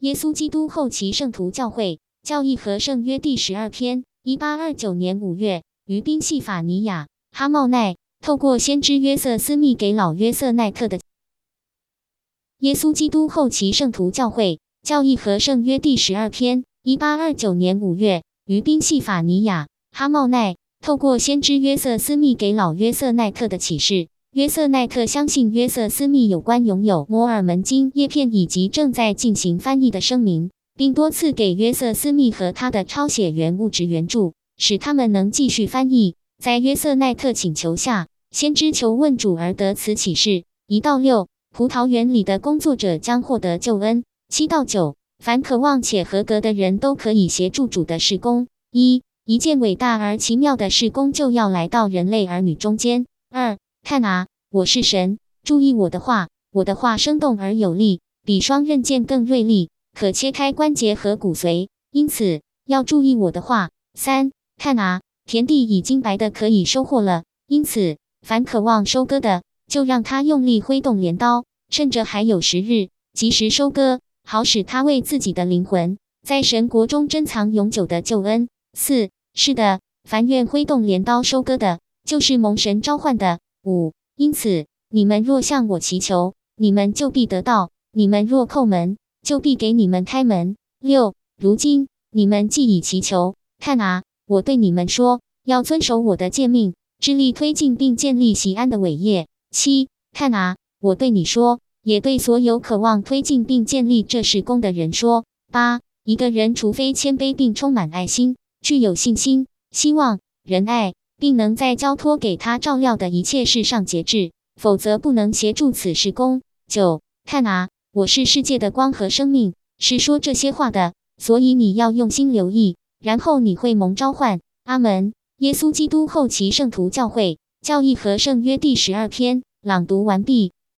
耶稣基督后期圣徒教会教义和圣约第十二篇，一八二九年五月，于宾夕法尼亚哈茂奈透过先知约瑟斯密给老约瑟奈特的。耶稣基督后期圣徒教会教义和圣约第十二篇，一八二九年五月，于宾夕法尼亚哈茂奈透过先知约瑟斯密给老约瑟奈特的启示。约瑟奈特相信约瑟斯密有关拥有摩尔门经叶片以及正在进行翻译的声明，并多次给约瑟斯密和他的抄写员物质援助，使他们能继续翻译。在约瑟奈特请求下，先知求问主而得此启示。一到六。葡萄园里的工作者将获得救恩。七到九，凡渴望且合格的人都可以协助主的事工。一，一件伟大而奇妙的事工就要来到人类儿女中间。二，看啊，我是神，注意我的话，我的话生动而有力，比双刃剑更锐利，可切开关节和骨髓。因此要注意我的话。三，看啊，田地已经白得可以收获了，因此凡渴望收割的，就让他用力挥动镰刀。趁着还有时日，及时收割，好使他为自己的灵魂，在神国中珍藏永久的救恩。四，是的，凡愿挥动镰刀收割的，就是蒙神召唤的。五，因此你们若向我祈求，你们就必得到；你们若叩门，就必给你们开门。六，如今你们既已祈求，看啊，我对你们说，要遵守我的诫命，致力推进并建立喜安的伟业。七，看啊。我对你说，也对所有渴望推进并建立这事工的人说：八，一个人除非谦卑并充满爱心，具有信心、希望、仁爱，并能在交托给他照料的一切事上节制，否则不能协助此事功。九，看啊，我是世界的光和生命，是说这些话的，所以你要用心留意，然后你会蒙召唤。阿门。耶稣基督后期圣徒教会教义和圣约第十二篇朗读完毕。